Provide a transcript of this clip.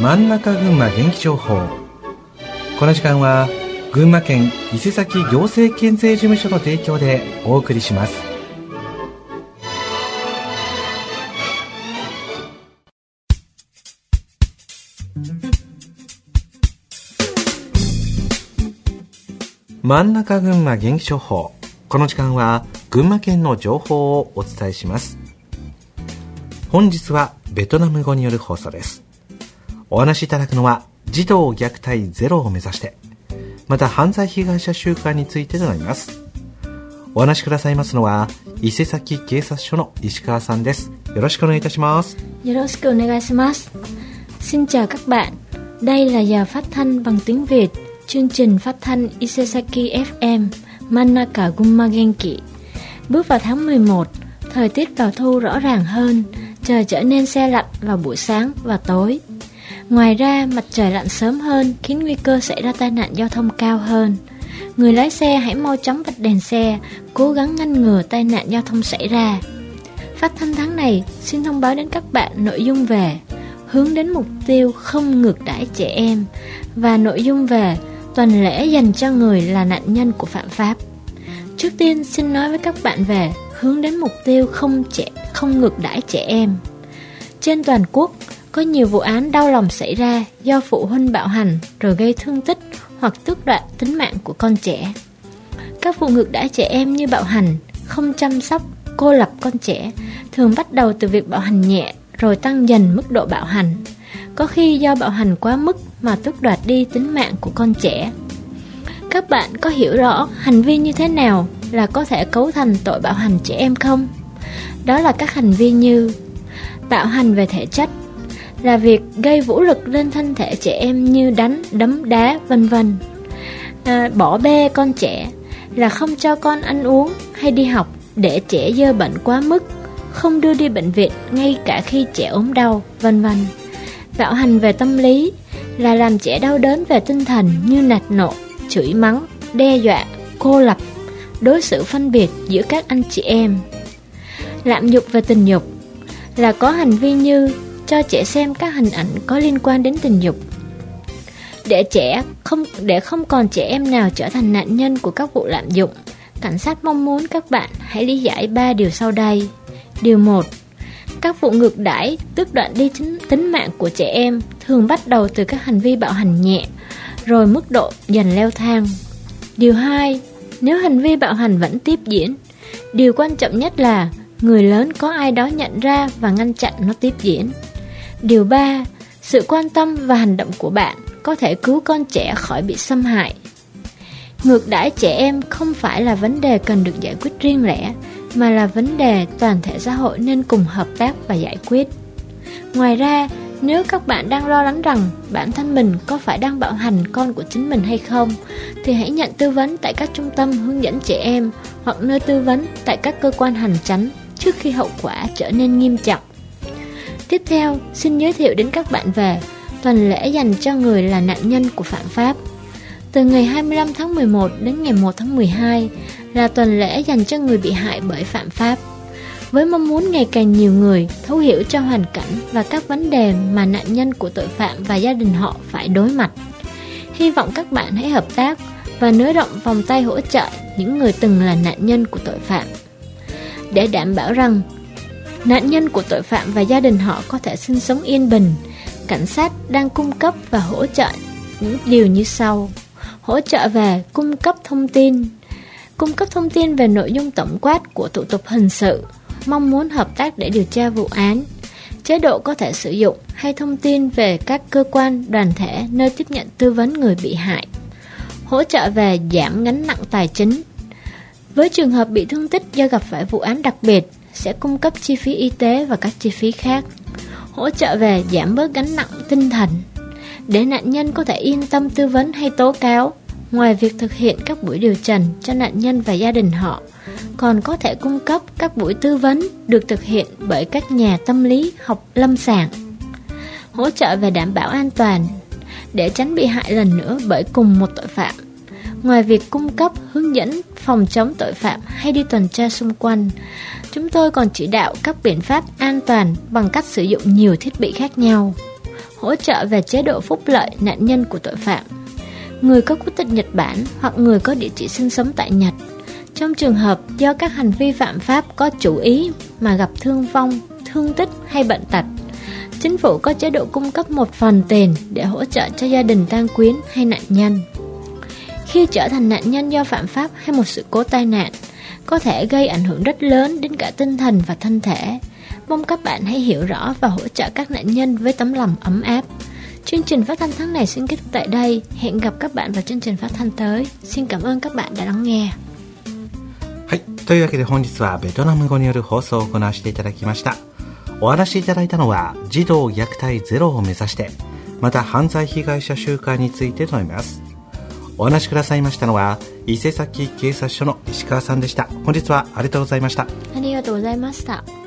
真ん中群馬元気情報。この時間は群馬県伊勢崎行政県税事務所の提供でお送りします。真ん中群馬元気情報。この時間は群馬県の情報をお伝えします。本日はベトナム語による放送です。お話しいただくのは児童虐待ゼロを目指してまた犯罪被害者週間についてとなりますお話しくださいますのは伊勢崎警察署の石川さんですよろしくお願いいたしますよろしくお願いします Xin chào các bạn Đây là giờ phát thanh bằng tiếng Việt Chương trình phát thanh Isesaki FM Manaka Gummagenki Bước vào tháng 11 Thời tiết vào thu rõ ràng hơn Trời trở nên xe lạnh vào buổi sáng và tối Ngoài ra, mặt trời lặn sớm hơn khiến nguy cơ xảy ra tai nạn giao thông cao hơn. Người lái xe hãy mau chóng bật đèn xe, cố gắng ngăn ngừa tai nạn giao thông xảy ra. Phát thanh tháng này xin thông báo đến các bạn nội dung về hướng đến mục tiêu không ngược đãi trẻ em và nội dung về tuần lễ dành cho người là nạn nhân của phạm pháp. Trước tiên xin nói với các bạn về hướng đến mục tiêu không trẻ không ngược đãi trẻ em. Trên toàn quốc, có nhiều vụ án đau lòng xảy ra do phụ huynh bạo hành rồi gây thương tích hoặc tước đoạt tính mạng của con trẻ. Các vụ ngược đãi trẻ em như bạo hành, không chăm sóc, cô lập con trẻ thường bắt đầu từ việc bạo hành nhẹ rồi tăng dần mức độ bạo hành. Có khi do bạo hành quá mức mà tước đoạt đi tính mạng của con trẻ. Các bạn có hiểu rõ hành vi như thế nào là có thể cấu thành tội bạo hành trẻ em không? Đó là các hành vi như bạo hành về thể chất, là việc gây vũ lực lên thân thể trẻ em như đánh, đấm đá, vân vân. À, bỏ bê con trẻ là không cho con ăn uống hay đi học để trẻ dơ bệnh quá mức, không đưa đi bệnh viện ngay cả khi trẻ ốm đau, vân vân. Bạo hành về tâm lý là làm trẻ đau đớn về tinh thần như nạt nộ, chửi mắng, đe dọa, cô lập, đối xử phân biệt giữa các anh chị em. Lạm dục về tình dục là có hành vi như cho trẻ xem các hình ảnh có liên quan đến tình dục. Để trẻ không để không còn trẻ em nào trở thành nạn nhân của các vụ lạm dụng, cảnh sát mong muốn các bạn hãy lý giải ba điều sau đây. Điều 1. Các vụ ngược đãi, tước đoạn đi tính, tính mạng của trẻ em thường bắt đầu từ các hành vi bạo hành nhẹ, rồi mức độ dần leo thang. Điều 2. Nếu hành vi bạo hành vẫn tiếp diễn, điều quan trọng nhất là người lớn có ai đó nhận ra và ngăn chặn nó tiếp diễn. Điều 3. Sự quan tâm và hành động của bạn có thể cứu con trẻ khỏi bị xâm hại. Ngược đãi trẻ em không phải là vấn đề cần được giải quyết riêng lẻ, mà là vấn đề toàn thể xã hội nên cùng hợp tác và giải quyết. Ngoài ra, nếu các bạn đang lo lắng rằng bản thân mình có phải đang bạo hành con của chính mình hay không, thì hãy nhận tư vấn tại các trung tâm hướng dẫn trẻ em hoặc nơi tư vấn tại các cơ quan hành chánh trước khi hậu quả trở nên nghiêm trọng. Tiếp theo, xin giới thiệu đến các bạn về tuần lễ dành cho người là nạn nhân của phạm pháp. Từ ngày 25 tháng 11 đến ngày 1 tháng 12 là tuần lễ dành cho người bị hại bởi phạm pháp. Với mong muốn ngày càng nhiều người thấu hiểu cho hoàn cảnh và các vấn đề mà nạn nhân của tội phạm và gia đình họ phải đối mặt. Hy vọng các bạn hãy hợp tác và nới rộng vòng tay hỗ trợ những người từng là nạn nhân của tội phạm. Để đảm bảo rằng nạn nhân của tội phạm và gia đình họ có thể sinh sống yên bình. Cảnh sát đang cung cấp và hỗ trợ những điều như sau. Hỗ trợ về cung cấp thông tin, cung cấp thông tin về nội dung tổng quát của thủ tục hình sự, mong muốn hợp tác để điều tra vụ án, chế độ có thể sử dụng hay thông tin về các cơ quan, đoàn thể nơi tiếp nhận tư vấn người bị hại, hỗ trợ về giảm gánh nặng tài chính. Với trường hợp bị thương tích do gặp phải vụ án đặc biệt, sẽ cung cấp chi phí y tế và các chi phí khác, hỗ trợ về giảm bớt gánh nặng tinh thần, để nạn nhân có thể yên tâm tư vấn hay tố cáo. Ngoài việc thực hiện các buổi điều trần cho nạn nhân và gia đình họ, còn có thể cung cấp các buổi tư vấn được thực hiện bởi các nhà tâm lý học lâm sàng. Hỗ trợ về đảm bảo an toàn để tránh bị hại lần nữa bởi cùng một tội phạm. Ngoài việc cung cấp hướng dẫn phòng chống tội phạm hay đi tuần tra xung quanh, chúng tôi còn chỉ đạo các biện pháp an toàn bằng cách sử dụng nhiều thiết bị khác nhau. hỗ trợ về chế độ phúc lợi nạn nhân của tội phạm. Người có quốc tịch Nhật Bản hoặc người có địa chỉ sinh sống tại Nhật. Trong trường hợp do các hành vi phạm pháp có chủ ý mà gặp thương vong, thương tích hay bệnh tật, chính phủ có chế độ cung cấp một phần tiền để hỗ trợ cho gia đình tang quyến hay nạn nhân. Khi trở thành nạn nhân do phạm pháp hay một sự cố tai nạn, có thể gây ảnh hưởng rất lớn đến cả tinh thần và thân thể. Mong các bạn hãy hiểu rõ và hỗ trợ các nạn nhân với tấm lòng ấm áp. Chương trình phát thanh tháng này xin kết thúc tại đây. Hẹn gặp các bạn vào chương trình phát thanh tới. Xin cảm ơn các bạn đã lắng nghe. はい。というわけで本日はベトナム語による放送を行わせていただきました。お話しいただいたのは児童虐待ゼロを目指して、また犯罪被害者週間についてとなります。 お話しくださいましたのは伊勢崎警察署の石川さんでした。本日はありがとうございました。ありがとうございました。